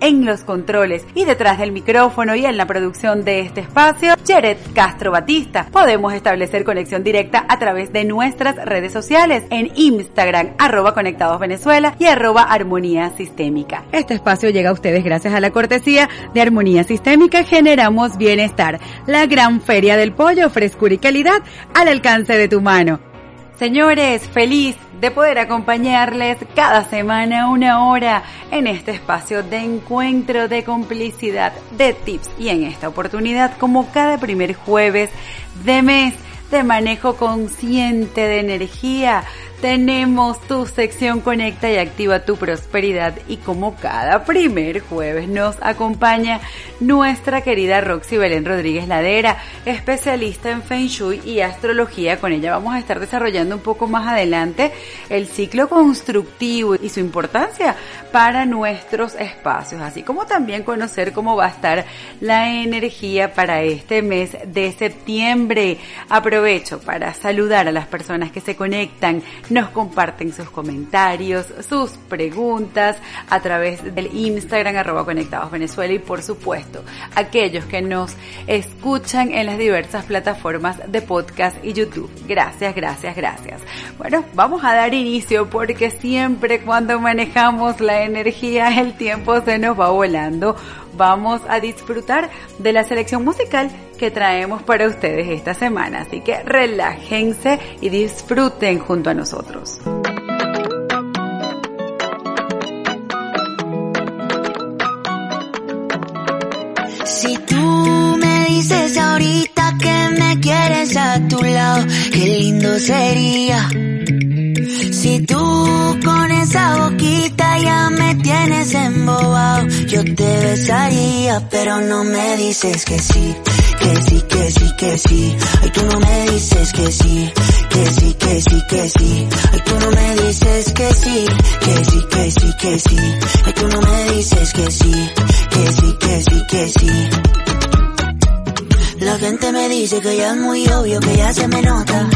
En los controles y detrás del micrófono y en la producción de este espacio, Jared Castro Batista. Podemos establecer conexión directa a través de nuestras redes sociales en Instagram, arroba Conectados Venezuela y arroba Armonía Sistémica. Este espacio llega a ustedes gracias a la cortesía de Armonía Sistémica Generamos Bienestar, la gran feria del pollo, frescura y calidad al alcance de tu mano. Señores, feliz de poder acompañarles cada semana una hora en este espacio de encuentro, de complicidad, de tips y en esta oportunidad como cada primer jueves de mes de manejo consciente de energía tenemos tu sección Conecta y Activa tu Prosperidad y como cada primer jueves nos acompaña nuestra querida Roxy Belén Rodríguez Ladera, especialista en Feng Shui y astrología. Con ella vamos a estar desarrollando un poco más adelante el ciclo constructivo y su importancia para nuestros espacios, así como también conocer cómo va a estar la energía para este mes de septiembre. Aprovecho para saludar a las personas que se conectan nos comparten sus comentarios, sus preguntas a través del Instagram arroba conectados Venezuela y por supuesto aquellos que nos escuchan en las diversas plataformas de podcast y YouTube. Gracias, gracias, gracias. Bueno, vamos a dar inicio porque siempre cuando manejamos la energía el tiempo se nos va volando. Vamos a disfrutar de la selección musical que traemos para ustedes esta semana. Así que relájense y disfruten junto a nosotros. Si tú me dices ahorita que me quieres a tu lado, qué lindo sería. Si tú con esa boquita ya me tienes embobado, yo te besaría, pero no me dices que sí que sí, que sí, que sí. Ay, tú no me dices que sí, que sí, que sí, que sí. Ay, tú no me dices que sí, que sí, que sí, que sí. Ay, tú no me dices que sí, que sí, que sí, que sí. La gente me dice que ya es muy obvio, que ya se me nota.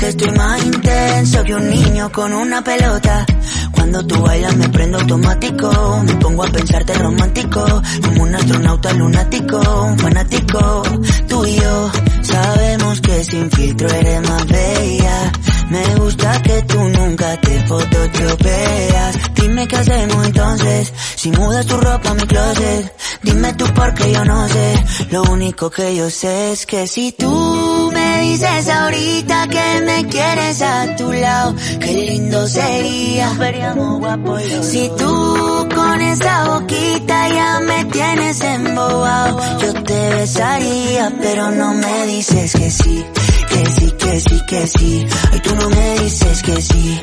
Que estoy más intenso que un niño con una pelota. Cuando tú bailas me prendo automático, me pongo a pensarte romántico, como un astronauta lunático, un fanático. Tú y yo sabemos que sin filtro eres más bella. Me gusta que tú nunca te fototropeas. Dime qué hacemos entonces, si mudas tu ropa a mi closet. Dime tú porque yo no sé, lo único que yo sé es que si tú me dices ahorita que me quieres a tu lado, qué lindo sería. Si tú con esa boquita ya me tienes embobado, yo te besaría, pero no me dices que sí, que sí, que sí, que sí. Ay, tú no me dices que sí,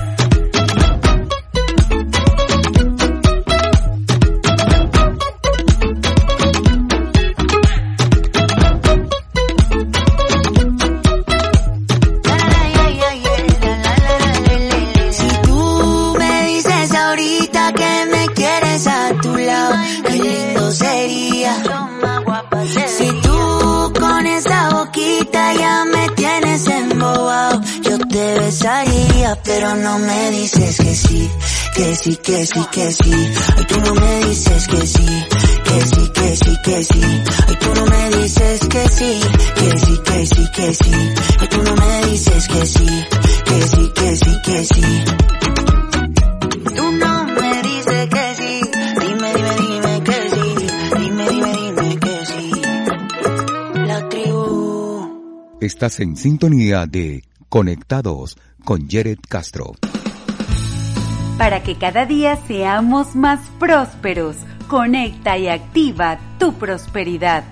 Pero no me dices que sí, que sí, que sí, que sí. Ay, tú no me dices que sí, que sí, que sí, que sí. Ay, tú no me dices que sí, que sí, que sí, que sí. Ay, tú no me dices que sí, que sí, que sí, que sí. Tú no me dices que sí. Dime, dime, dime que sí. Dime, dime, dime que sí. La tribu. Estás en sintonía de Conectados con Jared Castro. Para que cada día seamos más prósperos, conecta y activa tu prosperidad.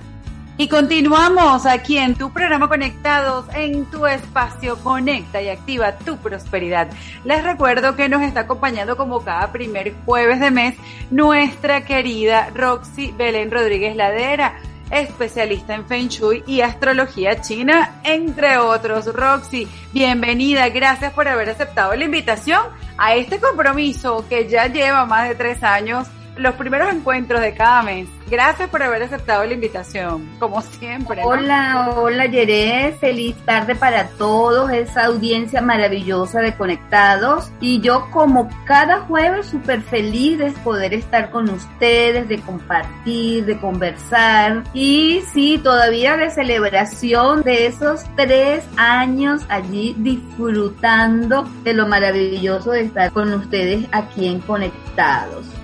Y continuamos aquí en tu programa Conectados, en tu espacio Conecta y activa tu prosperidad. Les recuerdo que nos está acompañando como cada primer jueves de mes nuestra querida Roxy Belén Rodríguez Ladera, especialista en Feng Shui y astrología china, entre otros. Roxy, bienvenida, gracias por haber aceptado la invitación a este compromiso que ya lleva más de tres años los primeros encuentros de cada mes. Gracias por haber aceptado la invitación, como siempre. Hola, hola Yere, feliz tarde para todos, esa audiencia maravillosa de Conectados. Y yo como cada jueves súper feliz de poder estar con ustedes, de compartir, de conversar. Y sí, todavía de celebración de esos tres años allí disfrutando de lo maravilloso de estar con ustedes aquí en Conectados.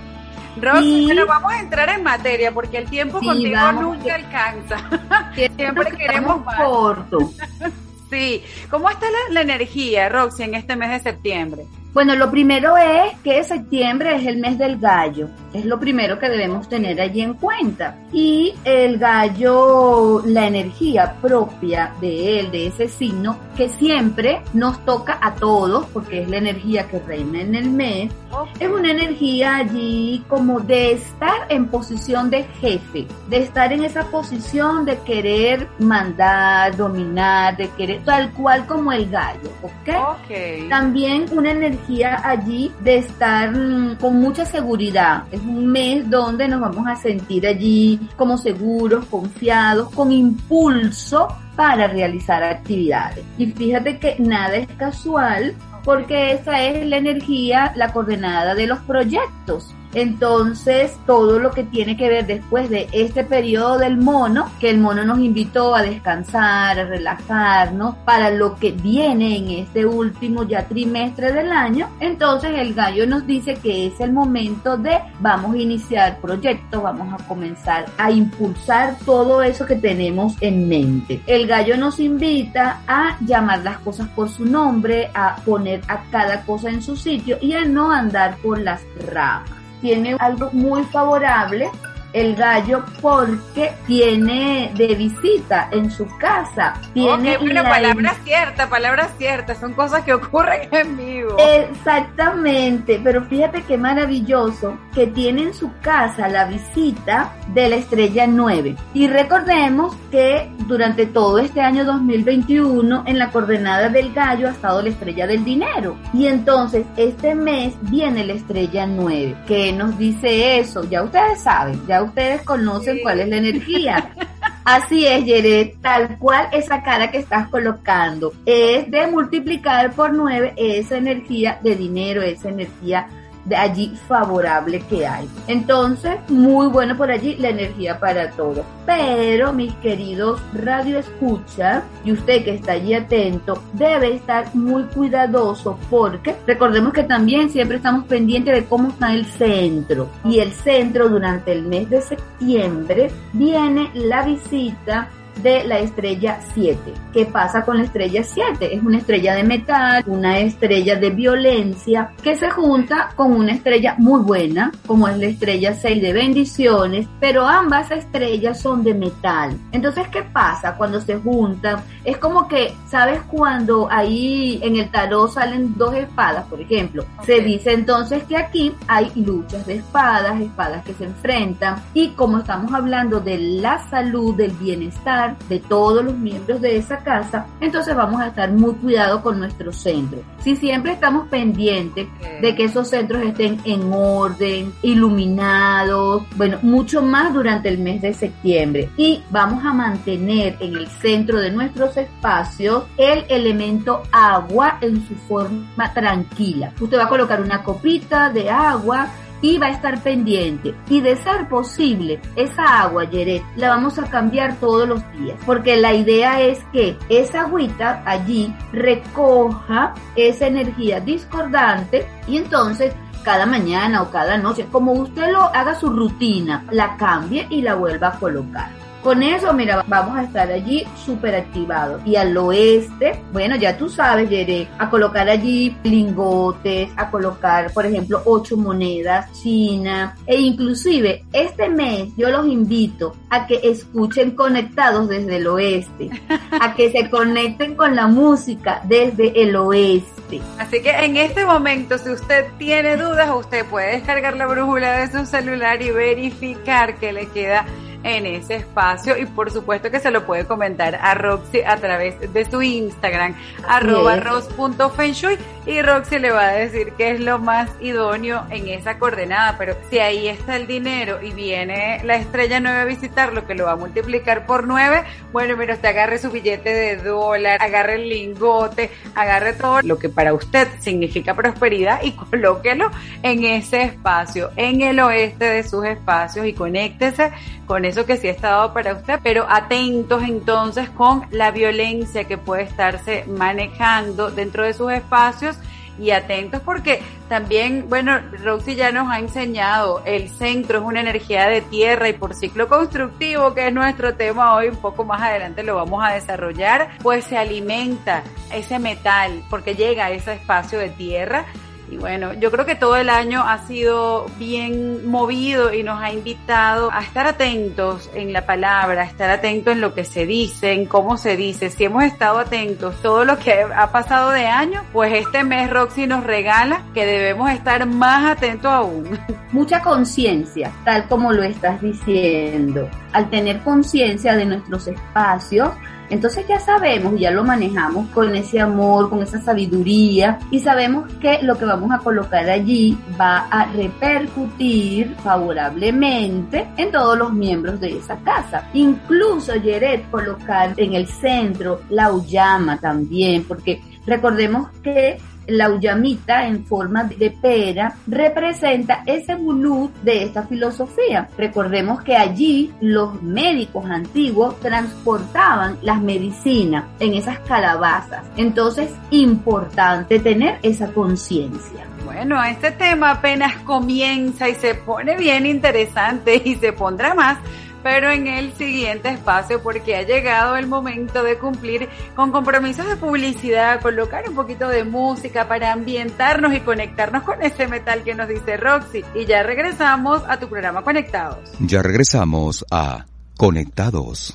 Roxy, pero vamos a entrar en materia porque el tiempo contigo nunca alcanza. Siempre queremos más. Corto. sí. ¿Cómo está la, la energía, Roxy, en este mes de septiembre? Bueno, lo primero es que septiembre es el mes del gallo. Es lo primero que debemos tener allí en cuenta. Y el gallo, la energía propia de él, de ese signo, que siempre nos toca a todos, porque es la energía que reina en el mes, es una energía allí como de estar en posición de jefe, de estar en esa posición de querer mandar, dominar, de querer, tal cual como el gallo, ¿ok? Ok. También una energía allí de estar mm, con mucha seguridad. Es un mes donde nos vamos a sentir allí como seguros, confiados, con impulso para realizar actividades. Y fíjate que nada es casual porque esa es la energía, la coordenada de los proyectos. Entonces, todo lo que tiene que ver después de este periodo del mono, que el mono nos invitó a descansar, a relajarnos, para lo que viene en este último ya trimestre del año, entonces el gallo nos dice que es el momento de vamos a iniciar proyectos, vamos a comenzar a impulsar todo eso que tenemos en mente. El gallo nos invita a llamar las cosas por su nombre, a poner a cada cosa en su sitio y a no andar por las ramas tiene algo muy favorable el gallo porque tiene de visita en su casa. Tiene Ok, bueno, la- palabra cierta, palabra cierta, son cosas que ocurren en vivo. Exactamente, pero fíjate qué maravilloso que tiene en su casa la visita de la estrella 9. Y recordemos que durante todo este año 2021 en la coordenada del gallo ha estado la estrella del dinero. Y entonces este mes viene la estrella 9. ¿Qué nos dice eso? Ya ustedes saben, ya ustedes conocen Sí. cuál es la energía. Así es, Yeret, tal cual esa cara que estás colocando es de multiplicar por nueve esa energía de dinero, esa energía de allí favorable que hay. Entonces, muy bueno por allí la energía para todos. Pero, mis queridos radio escucha, y usted que está allí atento, debe estar muy cuidadoso porque recordemos que también siempre estamos pendientes de cómo está el centro. Y el centro durante el mes de septiembre viene la visita de la estrella 7. ¿Qué pasa con la estrella 7? Es una estrella de metal, una estrella de violencia que se junta con una estrella muy buena, como es la estrella 6 de bendiciones, pero ambas estrellas son de metal. Entonces, ¿qué pasa cuando se juntan? Es como que, ¿sabes cuando ahí en el tarot salen dos espadas, por ejemplo? Se dice entonces que aquí hay luchas de espadas, espadas que se enfrentan y como estamos hablando de la salud, del bienestar de todos los miembros de esa casa, entonces vamos a estar muy cuidados con nuestro centro. Si siempre estamos pendientes de que esos centros estén en orden, iluminados, bueno, mucho más durante el mes de septiembre. Y vamos a mantener en el centro de nuestros espacios el elemento agua en su forma tranquila. Usted va a colocar una copita de agua y va a estar pendiente. Y de ser posible, esa agua, Yeret, la vamos a cambiar todos los días. Porque la idea es que esa agüita allí recoja esa energía discordante y entonces cada mañana o cada noche, como usted lo haga su rutina, la cambie y la vuelva a colocar. Con eso, mira, vamos a estar allí súper activados. Y al oeste, bueno, ya tú sabes, Yere, a colocar allí lingotes, a colocar, por ejemplo, ocho monedas china. E inclusive, este mes yo los invito a que escuchen conectados desde el oeste, a que se conecten con la música desde el oeste. Así que en este momento, si usted tiene dudas, usted puede descargar la brújula de su celular y verificar que le queda en ese espacio y por supuesto que se lo puede comentar a Roxy a través de su Instagram, arroba ros.fenshui y Roxy le va a decir que es lo más idóneo en esa coordenada, pero si ahí está el dinero y viene la estrella 9 a visitarlo, que lo va a multiplicar por 9, bueno, mira, usted agarre su billete de dólar, agarre el lingote, agarre todo lo que para usted significa prosperidad y colóquelo en ese espacio, en el oeste de sus espacios y conéctese con eso que sí está dado para usted, pero atentos entonces con la violencia que puede estarse manejando dentro de sus espacios y atentos porque también, bueno, Roxy ya nos ha enseñado, el centro es una energía de tierra y por ciclo constructivo, que es nuestro tema hoy, un poco más adelante lo vamos a desarrollar, pues se alimenta ese metal porque llega a ese espacio de tierra y bueno, yo creo que todo el año ha sido bien movido y nos ha invitado a estar atentos en la palabra, a estar atentos en lo que se dice, en cómo se dice. Si hemos estado atentos todo lo que ha pasado de año, pues este mes Roxy nos regala que debemos estar más atentos aún. Mucha conciencia, tal como lo estás diciendo. Al tener conciencia de nuestros espacios, entonces ya sabemos, ya lo manejamos con ese amor, con esa sabiduría y sabemos que lo que vamos a colocar allí va a repercutir favorablemente en todos los miembros de esa casa. Incluso Yeret colocar en el centro la uyama también, porque recordemos que la uyamita en forma de pera representa ese bulut de esta filosofía. Recordemos que allí los médicos antiguos transportaban las medicinas en esas calabazas. Entonces, importante tener esa conciencia. Bueno, este tema apenas comienza y se pone bien interesante y se pondrá más pero en el siguiente espacio porque ha llegado el momento de cumplir con compromisos de publicidad, colocar un poquito de música para ambientarnos y conectarnos con ese metal que nos dice Roxy. Y ya regresamos a tu programa Conectados. Ya regresamos a Conectados.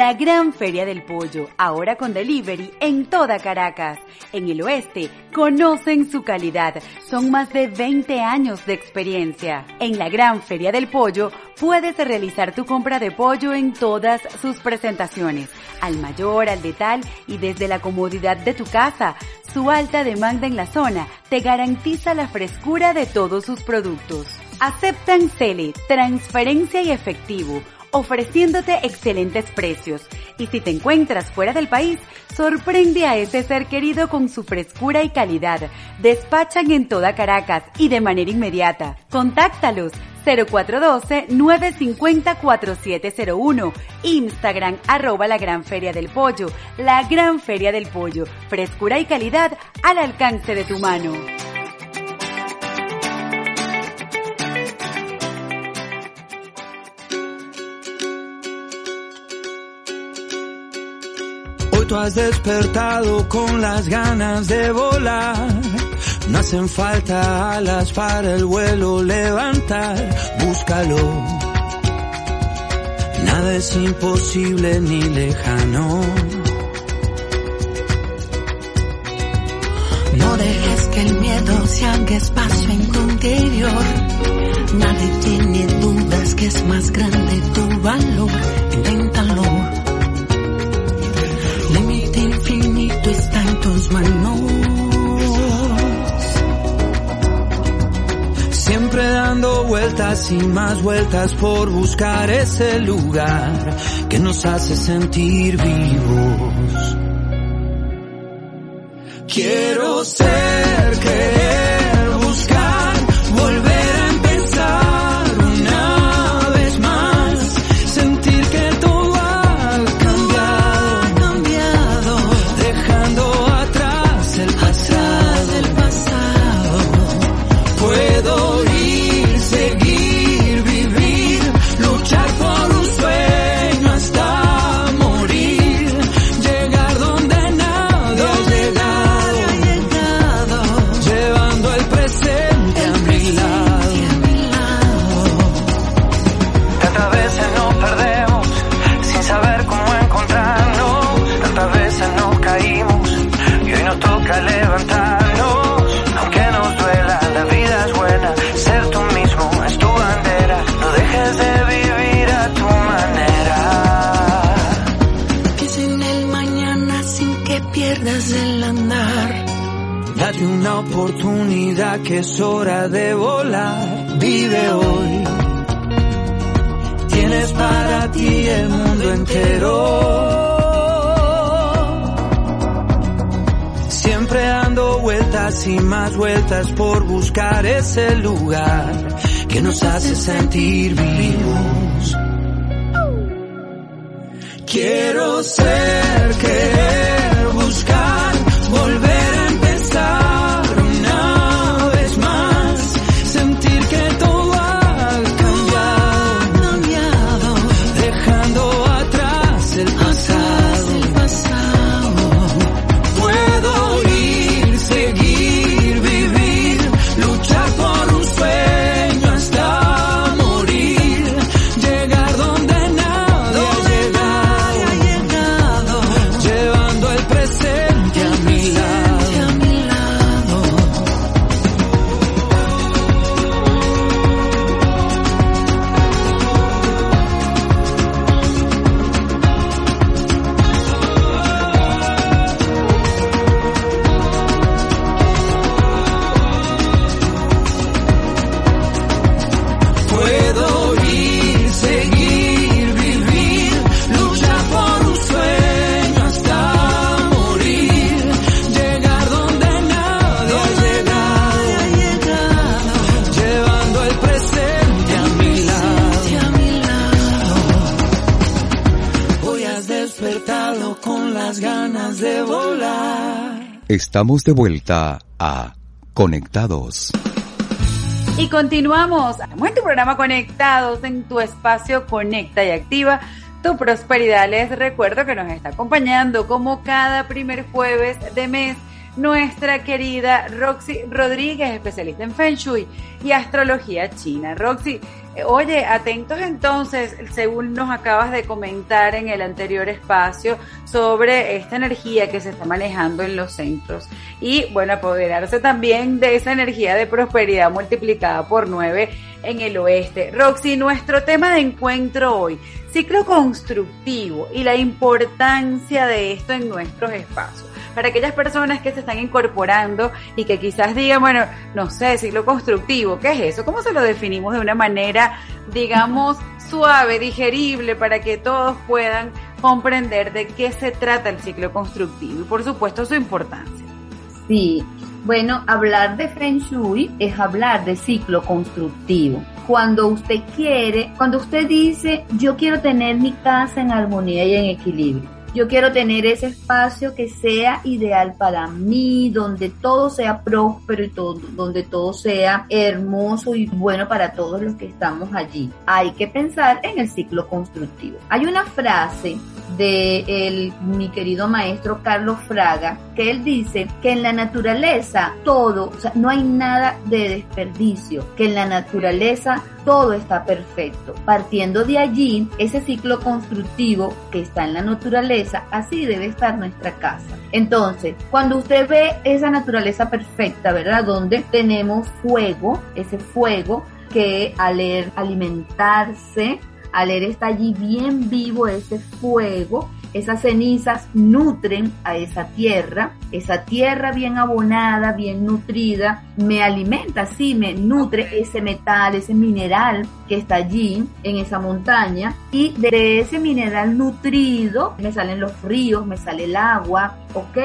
La gran feria del pollo, ahora con delivery en toda Caracas. En el oeste, conocen su calidad. Son más de 20 años de experiencia. En la gran feria del pollo, puedes realizar tu compra de pollo en todas sus presentaciones. Al mayor, al de tal y desde la comodidad de tu casa. Su alta demanda en la zona te garantiza la frescura de todos sus productos. Aceptan Cele, transferencia y efectivo ofreciéndote excelentes precios. Y si te encuentras fuera del país, sorprende a ese ser querido con su frescura y calidad. Despachan en toda Caracas y de manera inmediata. Contáctalos 0412-950-4701. Instagram arroba la Gran Feria del Pollo. La Gran Feria del Pollo. Frescura y calidad al alcance de tu mano. Tú has despertado con las ganas de volar. No hacen falta alas para el vuelo levantar, búscalo. Nada es imposible ni lejano. No dejes que el miedo se haga espacio en interior. Nadie tiene dudas que es más grande tu valor. Y más vueltas por buscar ese lugar que nos hace sentir vivos. Quiero ser, es hora de volar, vive hoy. Tienes para ti el mundo entero. Siempre dando vueltas y más vueltas por buscar ese lugar que nos hace sentir vivos. Quiero ser, querer, Estamos de vuelta a Conectados. Y continuamos. En tu programa Conectados, en tu espacio Conecta y Activa tu prosperidad. Les recuerdo que nos está acompañando como cada primer jueves de mes nuestra querida Roxy Rodríguez, especialista en Feng Shui y astrología china. Roxy, eh, oye, atentos entonces, según nos acabas de comentar en el anterior espacio, sobre esta energía que se está manejando en los centros y, bueno, apoderarse también de esa energía de prosperidad multiplicada por nueve en el oeste. Roxy, nuestro tema de encuentro hoy, ciclo constructivo y la importancia de esto en nuestros espacios para aquellas personas que se están incorporando y que quizás digan, bueno, no sé, ciclo constructivo, ¿qué es eso? ¿Cómo se lo definimos de una manera, digamos, suave, digerible, para que todos puedan comprender de qué se trata el ciclo constructivo y, por supuesto, su importancia? Sí, bueno, hablar de Feng Shui es hablar de ciclo constructivo. Cuando usted quiere, cuando usted dice, yo quiero tener mi casa en armonía y en equilibrio. Yo quiero tener ese espacio que sea ideal para mí, donde todo sea próspero y todo, donde todo sea hermoso y bueno para todos los que estamos allí. Hay que pensar en el ciclo constructivo. Hay una frase de el, mi querido maestro Carlos Fraga, que él dice que en la naturaleza todo, o sea, no hay nada de desperdicio, que en la naturaleza todo está perfecto. Partiendo de allí, ese ciclo constructivo que está en la naturaleza, así debe estar nuestra casa. Entonces, cuando usted ve esa naturaleza perfecta, ¿verdad? Donde tenemos fuego, ese fuego que al alimentarse, al leer está allí bien vivo ese fuego, esas cenizas nutren a esa tierra, esa tierra bien abonada, bien nutrida, me alimenta, sí, me nutre ese metal, ese mineral que está allí en esa montaña y de ese mineral nutrido me salen los ríos, me sale el agua, ¿ok?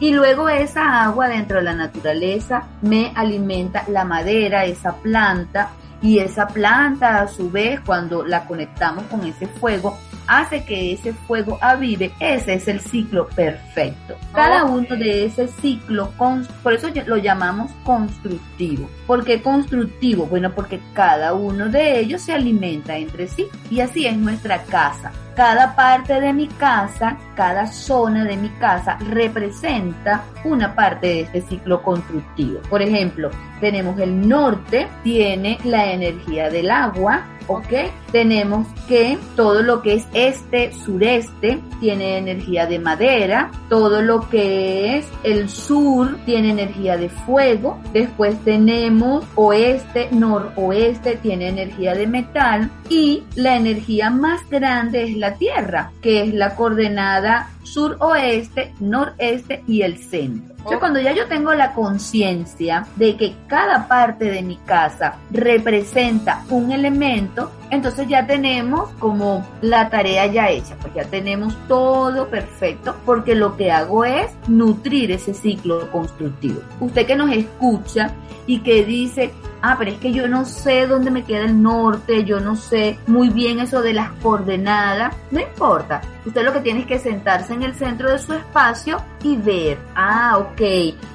Y luego esa agua dentro de la naturaleza me alimenta la madera, esa planta, y esa planta a su vez cuando la conectamos con ese fuego hace que ese fuego avive, ese es el ciclo perfecto. Cada uno de ese ciclo, por eso lo llamamos constructivo. ¿Por qué constructivo? Bueno, porque cada uno de ellos se alimenta entre sí y así es nuestra casa. Cada parte de mi casa, cada zona de mi casa representa una parte de este ciclo constructivo. Por ejemplo, tenemos el norte, tiene la energía del agua, ¿ok? Tenemos que todo lo que es este, sureste, tiene energía de madera, todo lo que es el sur tiene energía de fuego, después tenemos oeste, noroeste, tiene energía de metal y la energía más grande es la Tierra, que es la coordenada suroeste, noreste y el centro. cuando ya yo tengo la conciencia de que cada parte de mi casa representa un elemento, entonces ya tenemos como la tarea ya hecha, pues ya tenemos todo perfecto, porque lo que hago es nutrir ese ciclo constructivo. Usted que nos escucha y que dice, ah, pero es que yo no sé dónde me queda el norte, yo no sé muy bien eso de las coordenadas, no importa. Usted lo que tiene es que sentarse en el centro de su espacio y ver, ah, ok,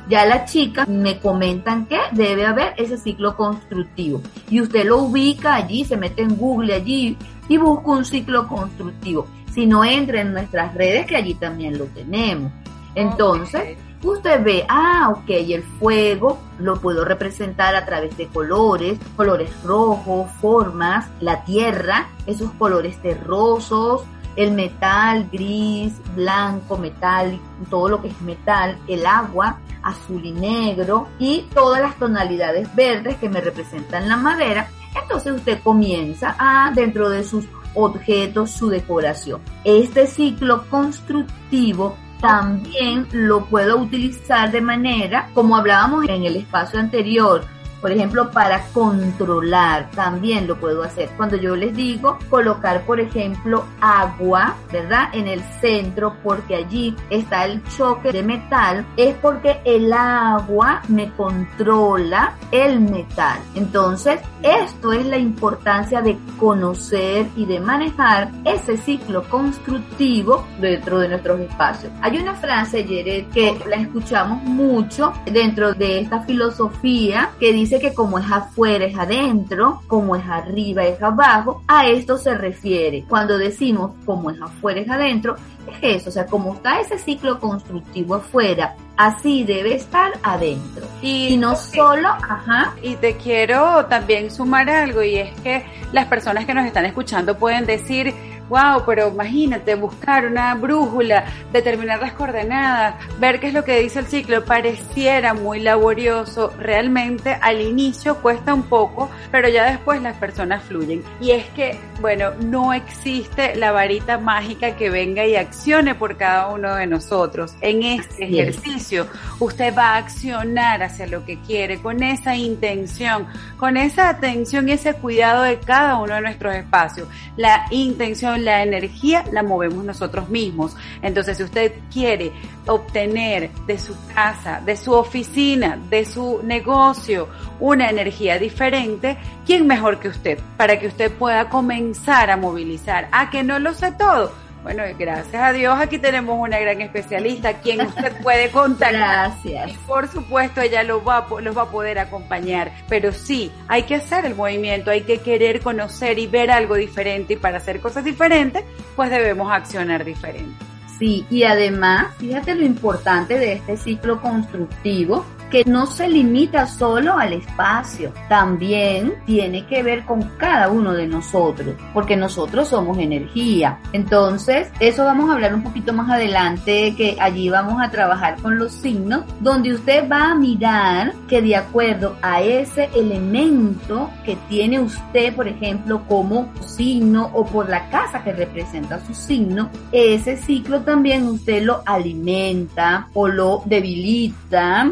ya las chicas me comentan que debe haber ese ciclo constructivo. Y usted lo ubica allí, se mete en Google allí y busca un ciclo constructivo. Si no entra en nuestras redes, que allí también lo tenemos. Entonces, usted ve, ah, ok, el fuego lo puedo representar a través de colores, colores rojos, formas, la tierra, esos colores terrosos, el metal gris, blanco, metal, todo lo que es metal, el agua azul y negro y todas las tonalidades verdes que me representan la madera. Entonces usted comienza a, dentro de sus objetos, su decoración. Este ciclo constructivo también lo puedo utilizar de manera, como hablábamos en el espacio anterior, por ejemplo, para controlar también lo puedo hacer. Cuando yo les digo colocar, por ejemplo, agua, ¿verdad? En el centro, porque allí está el choque de metal, es porque el agua me controla el metal. Entonces, esto es la importancia de conocer y de manejar ese ciclo constructivo dentro de nuestros espacios. Hay una frase, Jared, que la escuchamos mucho dentro de esta filosofía que dice dice que como es afuera es adentro, como es arriba es abajo, a esto se refiere. Cuando decimos como es afuera es adentro, es eso, o sea, como está ese ciclo constructivo afuera, así debe estar adentro. Y, no solo, ajá. Y te quiero también sumar algo y es que las personas que nos están escuchando pueden decir, wow, pero imagínate, buscar una brújula, determinar las coordenadas, ver qué es lo que dice el ciclo, pareciera muy laborioso, realmente al inicio cuesta un poco, pero ya después las personas fluyen. Y es que, bueno, no existe la varita mágica que venga y accione por cada uno de nosotros. En este ejercicio, usted va a accionar hacia lo que quiere, con esa intención, con esa atención y ese cuidado de cada uno de nuestros espacios. La intención la energía la movemos nosotros mismos. Entonces, si usted quiere obtener de su casa, de su oficina, de su negocio, una energía diferente, ¿quién mejor que usted? Para que usted pueda comenzar a movilizar. A que no lo sé todo bueno, gracias a Dios aquí tenemos una gran especialista quien usted puede contar. Gracias. Y por supuesto ella lo va, los va a poder acompañar. Pero sí, hay que hacer el movimiento, hay que querer conocer y ver algo diferente y para hacer cosas diferentes, pues debemos accionar diferente. Sí, y además, fíjate lo importante de este ciclo constructivo, que no se limita solo al espacio, también tiene que ver con cada uno de nosotros, porque nosotros somos energía. Entonces, eso vamos a hablar un poquito más adelante, que allí vamos a trabajar con los signos, donde usted va a mirar que de acuerdo a ese elemento que tiene usted, por ejemplo, como signo o por la casa que representa su signo, ese ciclo también usted lo alimenta o lo debilita.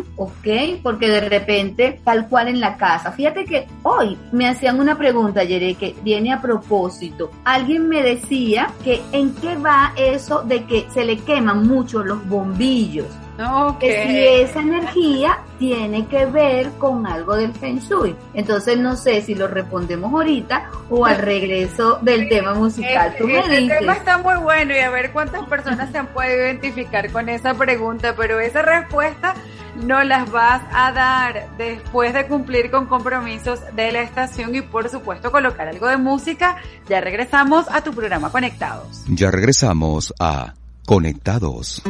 Porque de repente, tal cual en la casa. Fíjate que hoy me hacían una pregunta, Yere, que viene a propósito. Alguien me decía que en qué va eso de que se le queman mucho los bombillos. Okay. Que si esa energía tiene que ver con algo del Feng Shui. Entonces no sé si lo respondemos ahorita o al regreso del tema musical. Este, Tú me este dices. tema está muy bueno y a ver cuántas personas se han podido identificar con esa pregunta, pero esa respuesta no las vas a dar después de cumplir con compromisos de la estación y por supuesto colocar algo de música. Ya regresamos a tu programa Conectados. Ya regresamos a Conectados.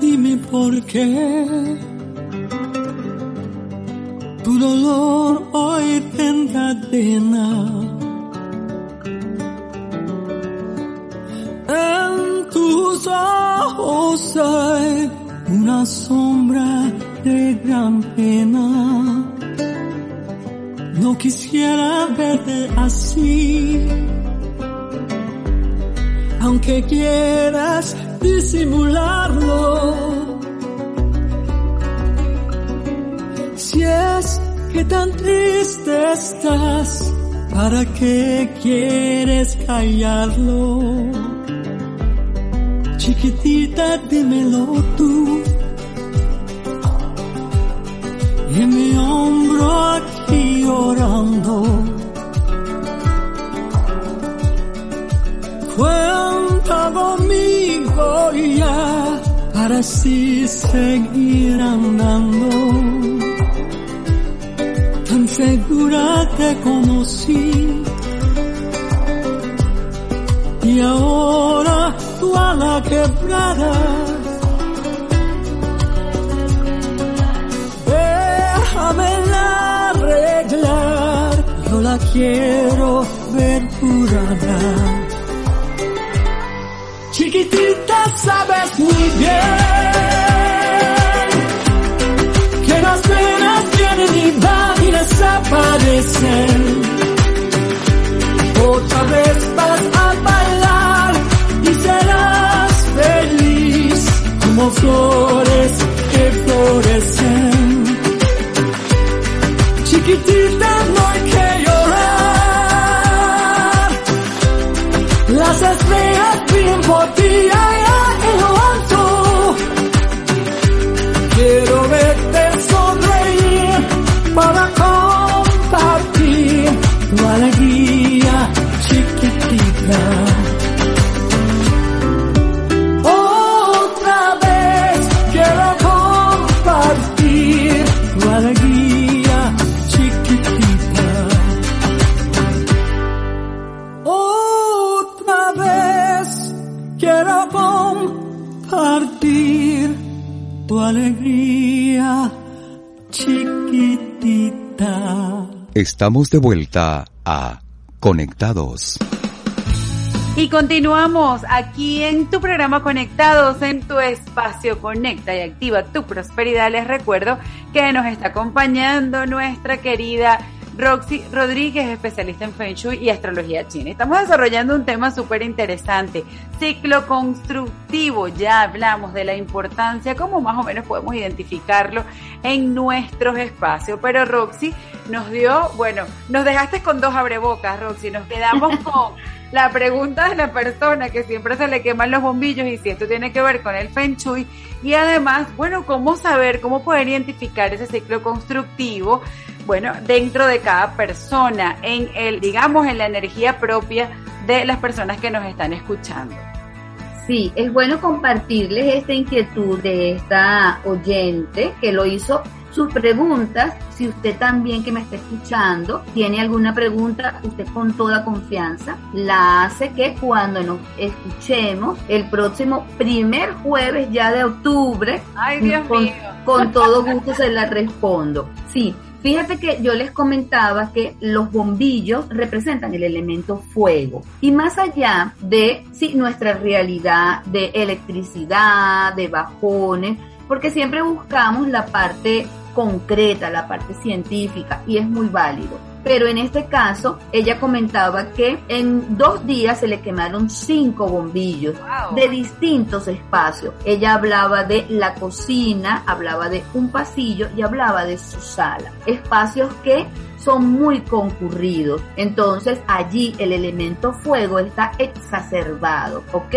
Dime por qué tu dolor hoy te encadena. En tus ojos hay una sombra de gran pena. No quisiera verte así, aunque quieras disimularlo. Si es que tan triste estás, ¿para qué quieres callarlo? Chiquitita, dímelo tú. Y mi hombro aquí llorando. Cuenta conmigo ya para así seguir andando. Tan segura te conocí. Y ahora tú a la quebrada. Déjame arreglar. Yo la quiero ver curada. Sabes muy bien que las penas vienen y van y desaparecen. Otra vez vas a bailar y serás feliz como flores que florecen. Estamos de vuelta a Conectados. Y continuamos aquí en tu programa Conectados, en tu espacio Conecta y Activa tu Prosperidad. Les recuerdo que nos está acompañando nuestra querida Roxy Rodríguez, especialista en Feng Shui y astrología china. Estamos desarrollando un tema súper interesante, ciclo constructivo. Ya hablamos de la importancia, cómo más o menos podemos identificarlo en nuestros espacios. Pero Roxy nos dio, bueno, nos dejaste con dos abrebocas, Roxy. Nos quedamos con la pregunta de la persona que siempre se le queman los bombillos y si esto tiene que ver con el Feng Shui. Y además, bueno, cómo saber, cómo poder identificar ese ciclo constructivo bueno, dentro de cada persona, en el, digamos, en la energía propia de las personas que nos están escuchando. Sí, es bueno compartirles esta inquietud de esta oyente que lo hizo sus preguntas. Si usted también que me está escuchando tiene alguna pregunta, usted con toda confianza la hace que cuando nos escuchemos el próximo primer jueves ya de octubre, Ay, Dios con, mío. con todo gusto se la respondo. Sí, Fíjate que yo les comentaba que los bombillos representan el elemento fuego. Y más allá de sí, nuestra realidad de electricidad, de bajones, porque siempre buscamos la parte concreta, la parte científica, y es muy válido. Pero en este caso, ella comentaba que en dos días se le quemaron cinco bombillos Wow. de distintos espacios. Ella hablaba de la cocina, hablaba de un pasillo y hablaba de su sala. Espacios que son muy concurridos. Entonces allí el elemento fuego está exacerbado, ¿ok?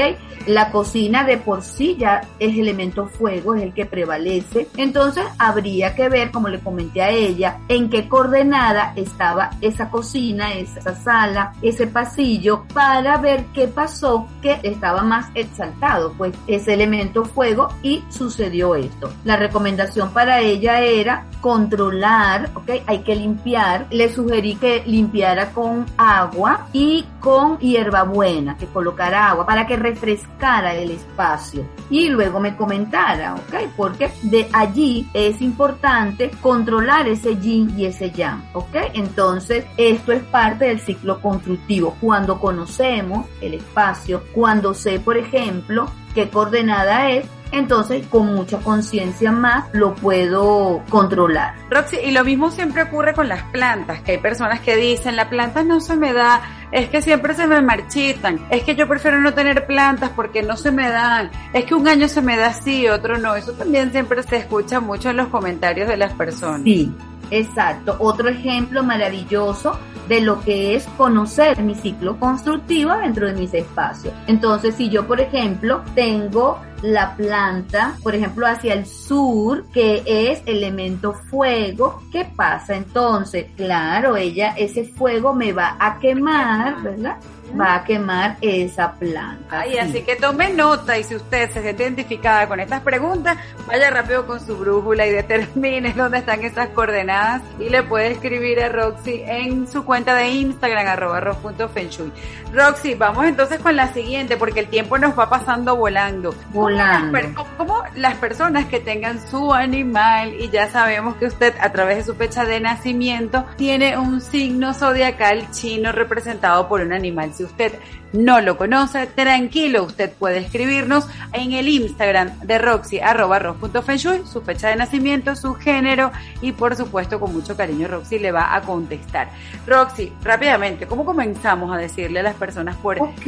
La cocina de por sí ya es elemento fuego, es el que prevalece. Entonces habría que ver, como le comenté a ella, en qué coordenada estaba esa cocina, esa sala, ese pasillo, para ver qué pasó que estaba más exaltado, pues ese elemento fuego y sucedió esto. La recomendación para ella era controlar, ¿ok? Hay que limpiar. Le sugerí que limpiara con agua y con hierbabuena, que colocara agua para que refrescara el espacio. Y luego me comentara, ¿ok? Porque de allí es importante controlar ese yin y ese yang, ¿ok? Entonces, esto es parte del ciclo constructivo. Cuando conocemos el espacio, cuando sé, por ejemplo, qué coordenada es, entonces con mucha conciencia más lo puedo controlar. Roxy, y lo mismo siempre ocurre con las plantas, que hay personas que dicen, la planta no se me da, es que siempre se me marchitan, es que yo prefiero no tener plantas porque no se me dan, es que un año se me da así, otro no. Eso también siempre se escucha mucho en los comentarios de las personas. Sí, exacto. Otro ejemplo maravilloso de lo que es conocer mi ciclo constructivo dentro de mis espacios. Entonces, si yo, por ejemplo, tengo la planta, por ejemplo, hacia el sur, que es elemento fuego, ¿qué pasa entonces? Claro, ella, ese fuego me va a quemar, ¿verdad? Va a quemar esa planta. Ay, sí. así que tome nota y si usted se siente identificada con estas preguntas, vaya rápido con su brújula y determine dónde están esas coordenadas y le puede escribir a Roxy en su cuenta de Instagram, arroba ros.fenshui. Roxy, vamos entonces con la siguiente porque el tiempo nos va pasando volando. Volando. ¿Cómo las, cómo las personas que tengan su animal y ya sabemos que usted a través de su fecha de nacimiento tiene un signo zodiacal chino representado por un animal? Si usted no lo conoce, tranquilo, usted puede escribirnos en el Instagram de Roxy, arroba ros.fenshui, su fecha de nacimiento, su género y por supuesto con mucho cariño Roxy le va a contestar. Roxy, rápidamente, ¿cómo comenzamos a decirle a las personas por Ok,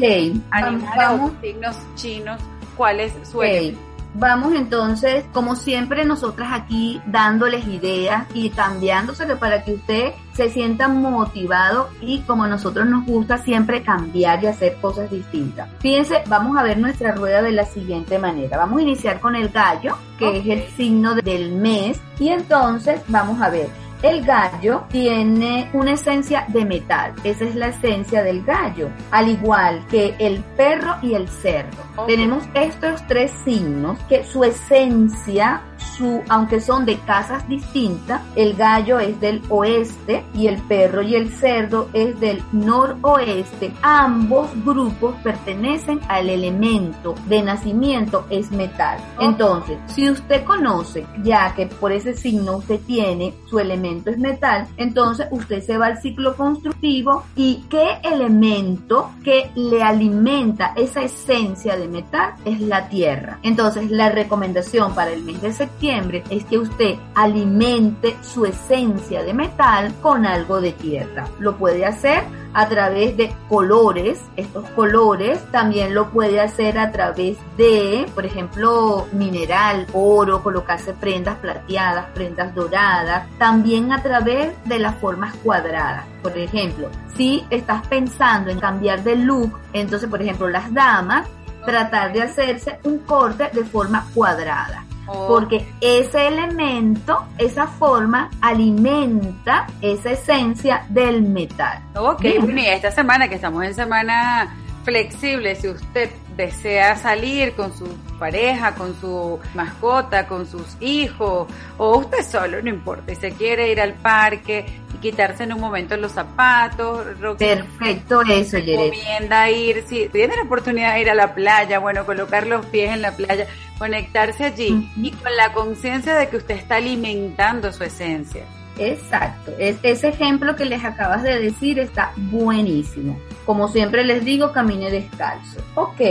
animales vamos, o signos chinos cuál es su Ok, elemento? Vamos entonces, como siempre, nosotras aquí dándoles ideas y cambiándoselo para que usted se sienta motivado y como a nosotros nos gusta siempre cambiar y hacer cosas distintas. Fíjense, vamos a ver nuestra rueda de la siguiente manera. Vamos a iniciar con el gallo, que es el signo del mes, y entonces vamos a ver. El gallo tiene una esencia de metal, esa es la esencia del gallo, al igual que el perro y el cerdo. Tenemos estos tres signos que su esencia, su, aunque son de casas distintas, el gallo es del oeste y el perro y el cerdo es del noroeste. Ambos grupos pertenecen al elemento de nacimiento es metal. Entonces, si usted conoce ya que por ese signo usted tiene su elemento es metal, entonces usted se va al ciclo constructivo y qué elemento que le alimenta esa esencia de metal es la tierra. Entonces la recomendación para el mes de septiembre es que usted alimente su esencia de metal con algo de tierra. Lo puede hacer a través de colores, estos colores también lo puede hacer a través de, por ejemplo, mineral, oro, colocarse prendas plateadas, prendas doradas, también a través de las formas cuadradas. Por ejemplo, si estás pensando en cambiar de look, entonces, por ejemplo, las damas, tratar de hacerse un corte de forma cuadrada Oh, porque ese elemento, esa forma, alimenta esa esencia del metal. Ok, esta semana que estamos en semana flexible, si usted desea salir con su pareja, con su mascota, con sus hijos, o usted solo, no importa, y se quiere ir al parque y quitarse en un momento los zapatos. Perfecto eso, Yeret. Recomienda ir, si tiene la oportunidad de ir a la playa, bueno, colocar los pies en la playa, conectarse allí y con la conciencia de que usted está alimentando su esencia. Exacto, es, ese ejemplo que les acabas de decir está buenísimo. Como siempre les digo, camine descalzo. Ok,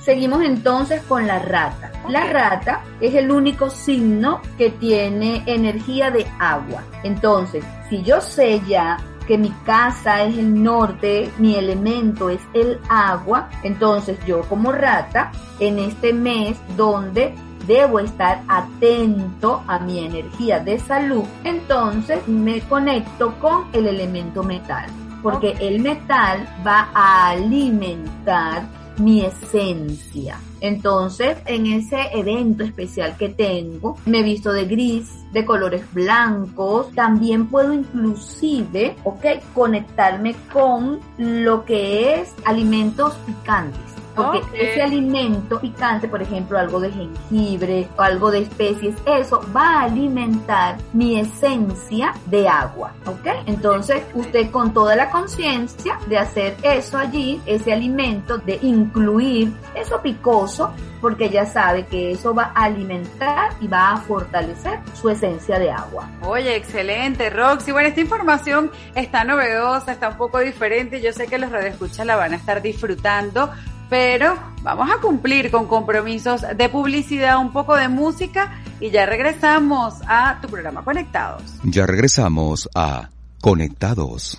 seguimos entonces con la rata. La rata es el único signo que tiene energía de agua. Entonces, si yo sé ya que mi casa es el norte, mi elemento es el agua, entonces yo como rata, en este mes donde debo estar atento a mi energía de salud, entonces me conecto con el elemento metal, porque el metal va a alimentar mi esencia. Entonces, en ese evento especial que tengo, me visto de gris, de colores blancos. También puedo inclusive, ok, conectarme con lo que es alimentos picantes porque ese alimento picante, por ejemplo, algo de jengibre o algo de especies, eso va a alimentar mi esencia de agua, ¿ok? Entonces, usted con toda la conciencia de hacer eso allí, ese alimento, de incluir eso picoso, porque ya sabe que eso va a alimentar y va a fortalecer su esencia de agua. Oye, excelente, Roxy. Bueno, esta información está novedosa, está un poco diferente. Yo sé que los radioescuchas la van a estar disfrutando pero vamos a cumplir con compromisos de publicidad, un poco de música y ya regresamos a tu programa Conectados. Ya regresamos a Conectados.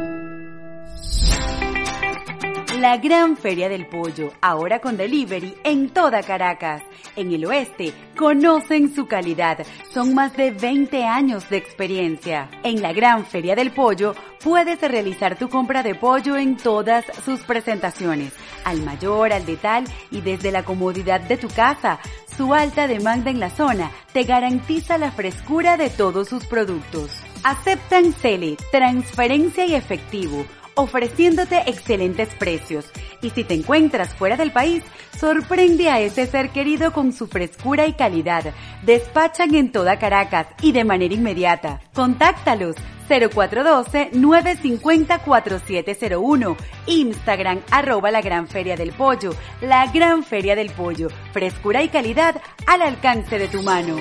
La gran feria del pollo, ahora con delivery en toda Caracas. En el oeste, conocen su calidad. Son más de 20 años de experiencia. En la gran feria del pollo, puedes realizar tu compra de pollo en todas sus presentaciones. Al mayor, al de tal y desde la comodidad de tu casa. Su alta demanda en la zona te garantiza la frescura de todos sus productos. Aceptan CELE, transferencia y efectivo ofreciéndote excelentes precios. Y si te encuentras fuera del país, sorprende a ese ser querido con su frescura y calidad. Despachan en toda Caracas y de manera inmediata. Contáctalos 0412-950-4701. Instagram arroba la Gran Feria del Pollo. La Gran Feria del Pollo. Frescura y calidad al alcance de tu mano.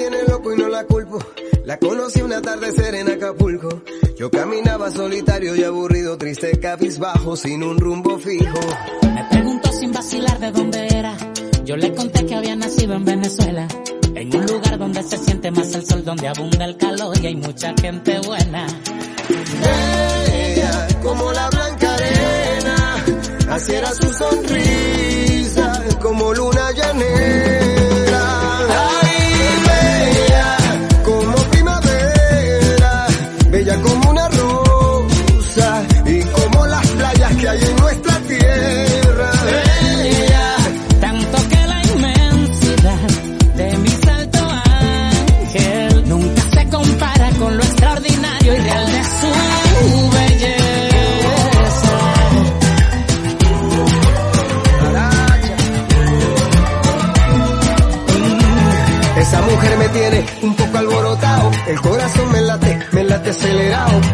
Tiene loco y no la culpo. La conocí una tarde en Acapulco. Yo caminaba solitario y aburrido, triste, cabizbajo, sin un rumbo fijo. Me preguntó sin vacilar de dónde era. Yo le conté que había nacido en Venezuela. En un lugar donde se siente más el sol, donde abunda el calor y hay mucha gente buena. Ella, como la blanca arena, así era su sonrisa,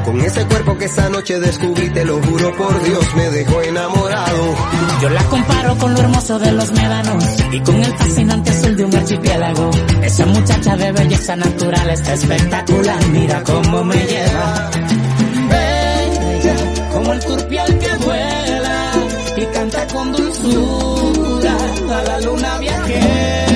con ese cuerpo que esa noche descubrí, te lo juro por Dios, me dejó enamorado. Yo la comparo con lo hermoso de los médanos y con el fascinante azul de un archipiélago. Esa muchacha de belleza natural está espectacular, mira cómo me lleva. Bella, como el turpial que vuela y canta dulzura, a la luna viajera.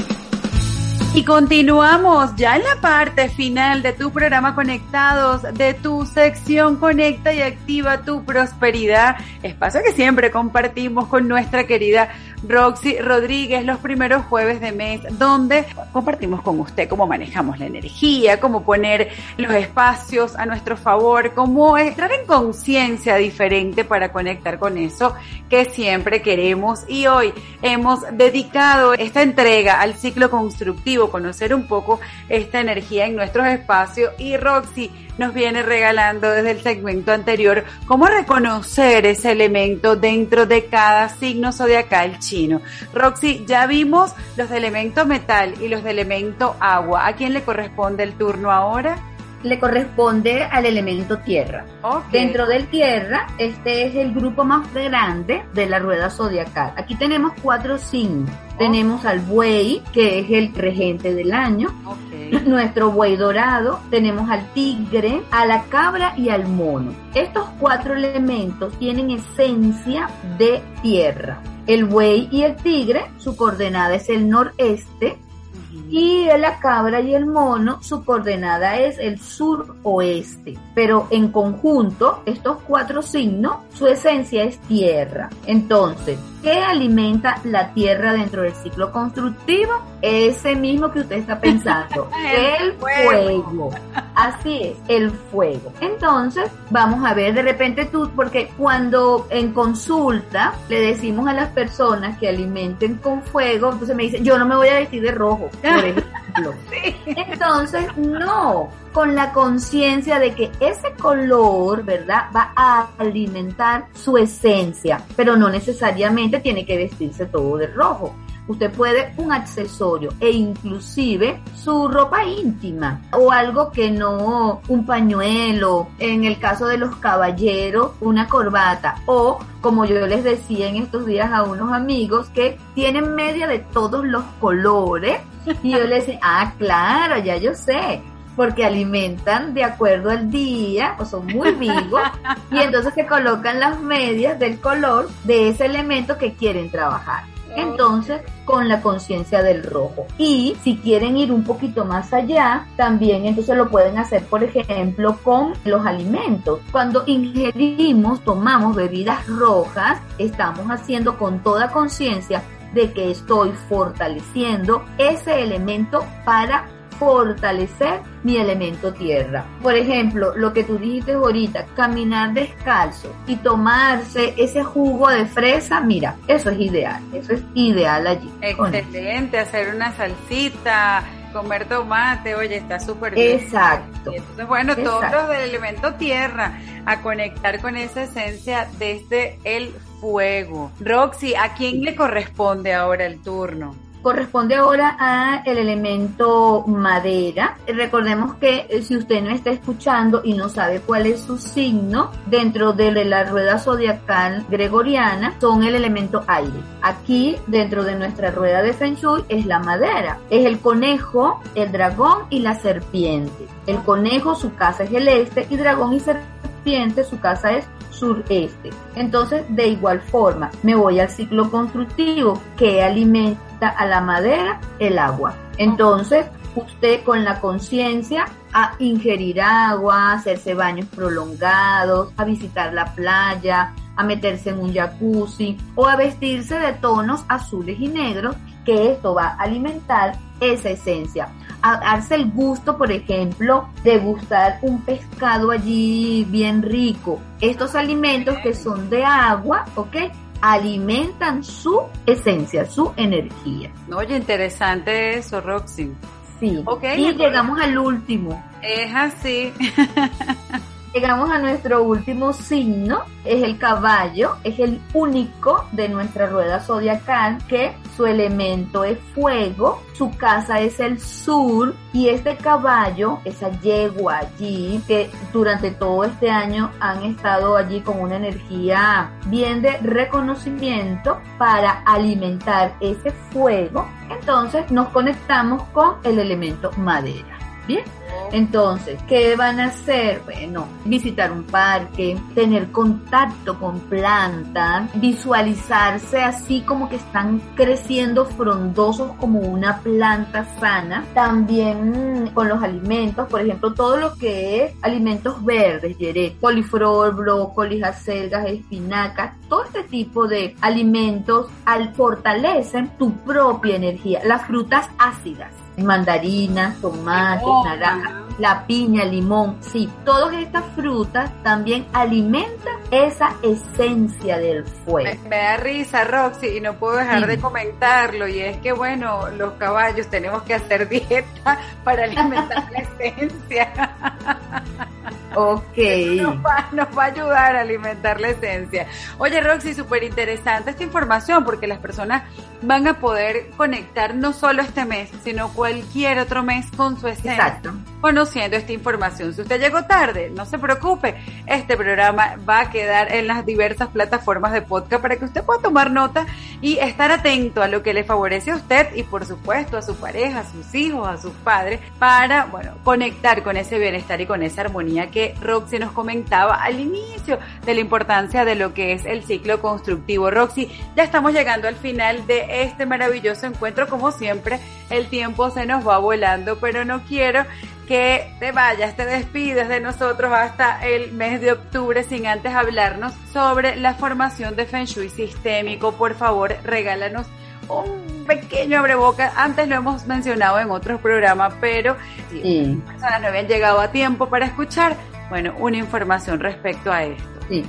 Y continuamos ya en la parte final de tu programa Conectados, de tu sección Conecta y Activa tu Prosperidad, espacio que siempre compartimos con nuestra querida Roxy Rodríguez los primeros jueves de mes, donde compartimos con usted cómo manejamos la energía, cómo poner los espacios a nuestro favor, cómo entrar en conciencia diferente para conectar con eso que siempre queremos. Y hoy hemos dedicado esta entrega al ciclo constructivo, conocer un poco esta energía en nuestros espacios y Roxy nos viene regalando desde el segmento anterior cómo reconocer ese elemento dentro de cada signo zodiacal chino. Roxy, ya vimos los de elemento metal y los de elemento agua. ¿A quién le corresponde el turno ahora? Le corresponde al elemento tierra. Dentro del tierra, este es el grupo más grande de la rueda zodiacal. Aquí tenemos cuatro signos. Tenemos al buey, que es el regente del año. Nuestro buey dorado, tenemos al tigre, a la cabra y al mono. Estos cuatro elementos tienen esencia de tierra. El buey y el tigre, su coordenada es el noreste, y la cabra y el mono, su coordenada es el sur-oeste. Pero en conjunto, estos cuatro signos, su esencia es tierra. Entonces, ¿qué alimenta la tierra dentro del ciclo constructivo? Ese mismo que usted está pensando, El el fuego. Así es, el fuego. Entonces, vamos a ver de repente tú, porque cuando en consulta le decimos a las personas que alimenten con fuego, entonces me dicen, yo no me voy a vestir de rojo, por ejemplo. Entonces, no, con la conciencia de que ese color, ¿verdad? Va a alimentar su esencia, pero no necesariamente tiene que vestirse todo de rojo. Usted puede un accesorio e inclusive su ropa íntima o algo que no, un pañuelo, en el caso de los caballeros, una corbata o como yo les decía en estos días a unos amigos que tienen media de todos los colores y yo les decía, ah, claro, ya yo sé, porque alimentan de acuerdo al día, o son muy vivos, y entonces se colocan las medias del color de ese elemento que quieren trabajar. Entonces, con la conciencia del rojo. Y si quieren ir un poquito más allá, también entonces lo pueden hacer, por ejemplo, con los alimentos. Cuando ingerimos, tomamos bebidas rojas, estamos haciendo con toda conciencia de que estoy fortaleciendo ese elemento para fortalecer mi elemento tierra. Por ejemplo, lo que tú dijiste ahorita, caminar descalzo y tomarse ese jugo de fresa, mira, eso es ideal, eso es ideal allí. Excelente, hacer una salsita, comer tomate, oye, está súper bien. Exacto. Entonces, bueno, todos los del elemento tierra, a conectar con esa esencia desde el fuego. Roxy, ¿a quién le corresponde ahora el turno? corresponde ahora a el elemento madera. Recordemos que eh, si usted no está escuchando y no sabe cuál es su signo, dentro de la rueda zodiacal gregoriana son el elemento aire. Aquí, dentro de nuestra rueda de Feng Shui, es la madera. Es el conejo, el dragón y la serpiente. El conejo, su casa es el este y dragón y serpiente, su casa es sureste. Entonces, de igual forma, me voy al ciclo constructivo que alimenta a la madera el agua. Entonces, usted con la conciencia a ingerir agua, a hacerse baños prolongados, a visitar la playa, a meterse en un jacuzzi o a vestirse de tonos azules y negros, que esto va a alimentar esa esencia. A darse el gusto, por ejemplo, de gustar un pescado allí bien rico. Estos alimentos que son de agua, ¿ok? alimentan su esencia, su energía. Oye, interesante eso, Roxy. Sí. y llegamos al último. Es así. Llegamos a nuestro último signo, es el caballo, es el único de nuestra rueda zodiacal que su elemento es fuego, su casa es el sur y este caballo, esa yegua allí, que durante todo este año han estado allí con una energía bien de reconocimiento para alimentar ese fuego, entonces nos conectamos con el elemento madera. Bien. Entonces, ¿qué van a hacer? Bueno, visitar un parque, tener contacto con plantas, visualizarse así como que están creciendo frondosos como una planta sana. También con los alimentos, por ejemplo, todo lo que es alimentos verdes, yeré, coliflor, brócoli, acelgas, espinacas, todo este tipo de alimentos al fortalecen tu propia energía. Las frutas ácidas mandarinas, tomates, naranjas, la piña, limón, sí, todas estas frutas también alimentan esa esencia del fuego. Me, da risa, Roxy, y no puedo dejar de comentarlo, y es que, bueno, los caballos tenemos que hacer dieta para alimentar la esencia. Ok. Nos va, nos va, a ayudar a alimentar la esencia. Oye, Roxy, súper interesante esta información porque las personas van a poder conectar no solo este mes, sino cualquier otro mes con su esencia. Exacto. Conociendo esta información. Si usted llegó tarde, no se preocupe. Este programa va a quedar en las diversas plataformas de podcast para que usted pueda tomar nota y estar atento a lo que le favorece a usted y por supuesto a su pareja, a sus hijos, a sus padres, para, bueno, conectar con ese bienestar y con esa armonía que Roxy nos comentaba al inicio de la importancia de lo que es el ciclo constructivo. Roxy, ya estamos llegando al final de este maravilloso encuentro. Como siempre, el tiempo se nos va volando, pero no quiero que te vayas, te despides de nosotros hasta el mes de octubre sin antes hablarnos sobre la formación de Feng Shui sistémico. Por favor, regálanos un pequeño abreboca. Antes lo hemos mencionado en otros programas, pero si personas no habían llegado a tiempo para escuchar, bueno, una información respecto a esto. Sí,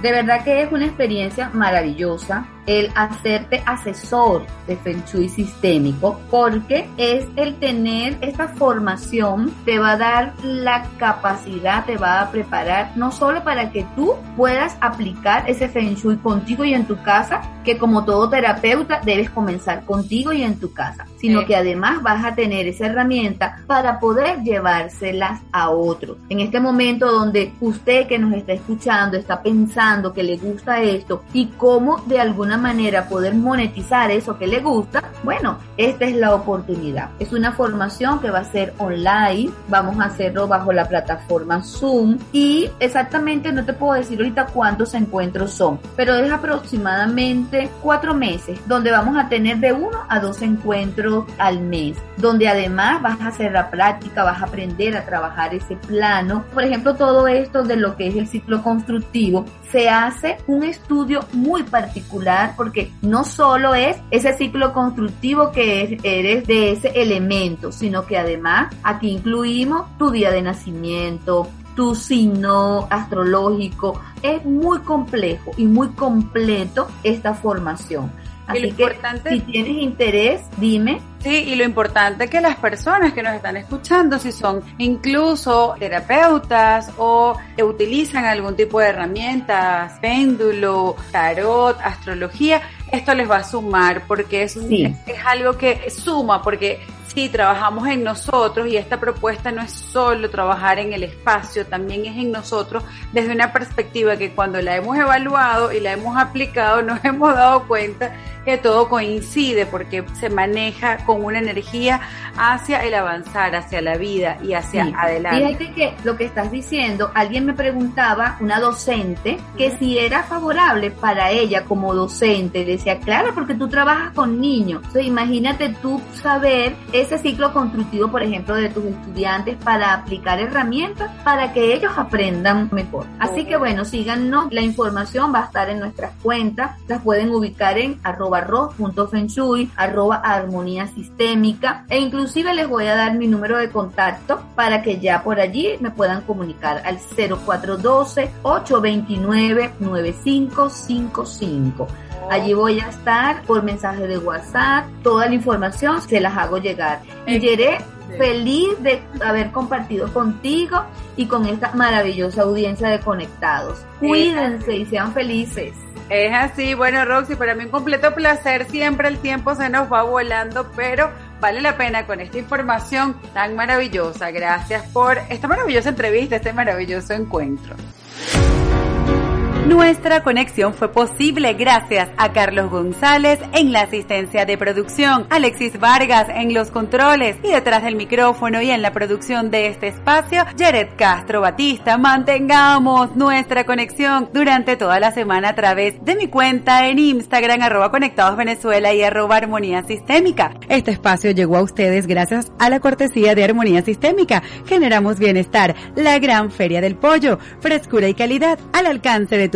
de verdad que es una experiencia maravillosa el hacerte asesor de Feng Shui sistémico, porque es el tener esta formación, te va a dar la capacidad, te va a preparar, no solo para que tú puedas aplicar ese Feng Shui contigo y en tu casa, que como todo terapeuta debes comenzar contigo y en tu casa, sino que además vas a tener esa herramienta para poder llevárselas a otros. En este momento donde usted que nos está escuchando está pensando que le gusta esto y cómo de alguna manera poder monetizar eso que le gusta, bueno, esta es la oportunidad. Es una formación que va a ser online, vamos a hacerlo bajo la plataforma Zoom y exactamente no te puedo decir ahorita cuántos encuentros son, pero es aproximadamente cuatro meses donde vamos a tener de uno a dos encuentros al mes, donde además vas a hacer la práctica, vas a aprender a trabajar ese plano. Por ejemplo, todo esto de lo que es el ciclo constructivo, se hace un estudio muy particular porque no solo es ese ciclo constructivo que eres de ese elemento, sino que además aquí incluimos tu día de nacimiento, tu signo astrológico. Es muy complejo y muy completo esta formación. Así que si tienes interés, dime. Sí, y lo importante que las personas que nos están escuchando, si son incluso terapeutas o utilizan algún tipo de herramientas, péndulo, tarot, astrología, esto les va a sumar porque es, es algo que suma, porque sí, trabajamos en nosotros y esta propuesta no es solo trabajar en el espacio, también es en nosotros desde una perspectiva que cuando la hemos evaluado y la hemos aplicado nos hemos dado cuenta que todo coincide porque se maneja con una energía hacia el avanzar, hacia la vida y hacia adelante. Fíjate que lo que estás diciendo, alguien me preguntaba, una docente, que si era favorable para ella como docente, decía, claro, porque tú trabajas con niños, entonces imagínate tú saber ese ciclo constructivo, por ejemplo, de tus estudiantes para aplicar herramientas para que ellos aprendan mejor. Así que bueno, síganos, la información va a estar en nuestras cuentas, las pueden ubicar en arroba ro.fenshui, arroba armonía sistémica. E inclusive les voy a dar mi número de contacto para que ya por allí me puedan comunicar al 0412 829 9555. Allí voy a estar por mensaje de WhatsApp, toda la información se las hago llegar. Y Yeré, feliz de haber compartido contigo y con esta maravillosa audiencia de conectados. Cuídense y sean felices. Es así, bueno Roxy, para mí un completo placer, siempre el tiempo se nos va volando, pero vale la pena con esta información tan maravillosa. Gracias por esta maravillosa entrevista, este maravilloso encuentro. Nuestra conexión fue posible gracias a Carlos González en la asistencia de producción, Alexis Vargas en los controles y detrás del micrófono y en la producción de este espacio, Jared Castro Batista. Mantengamos nuestra conexión durante toda la semana a través de mi cuenta en Instagram arroba conectados Venezuela y arroba armonía sistémica. Este espacio llegó a ustedes gracias a la cortesía de Armonía Sistémica. Generamos bienestar, la gran feria del pollo, frescura y calidad al alcance de tu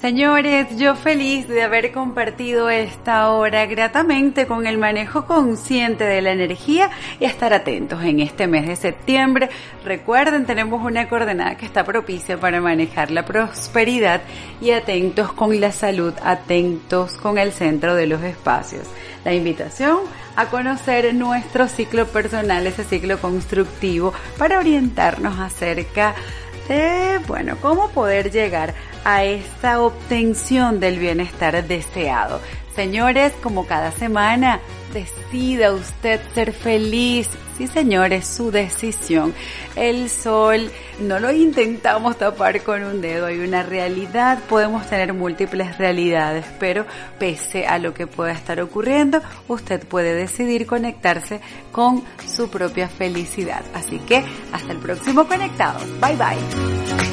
Señores, yo feliz de haber compartido esta hora gratamente con el manejo consciente de la energía y estar atentos en este mes de septiembre. Recuerden, tenemos una coordenada que está propicia para manejar la prosperidad y atentos con la salud, atentos con el centro de los espacios. La invitación a conocer nuestro ciclo personal, ese ciclo constructivo, para orientarnos acerca de, bueno, cómo poder llegar a esta obtención del bienestar deseado. Señores, como cada semana, decida usted ser feliz. Sí, señores, su decisión. El sol no lo intentamos tapar con un dedo, hay una realidad, podemos tener múltiples realidades, pero pese a lo que pueda estar ocurriendo, usted puede decidir conectarse con su propia felicidad. Así que hasta el próximo conectados. Bye bye.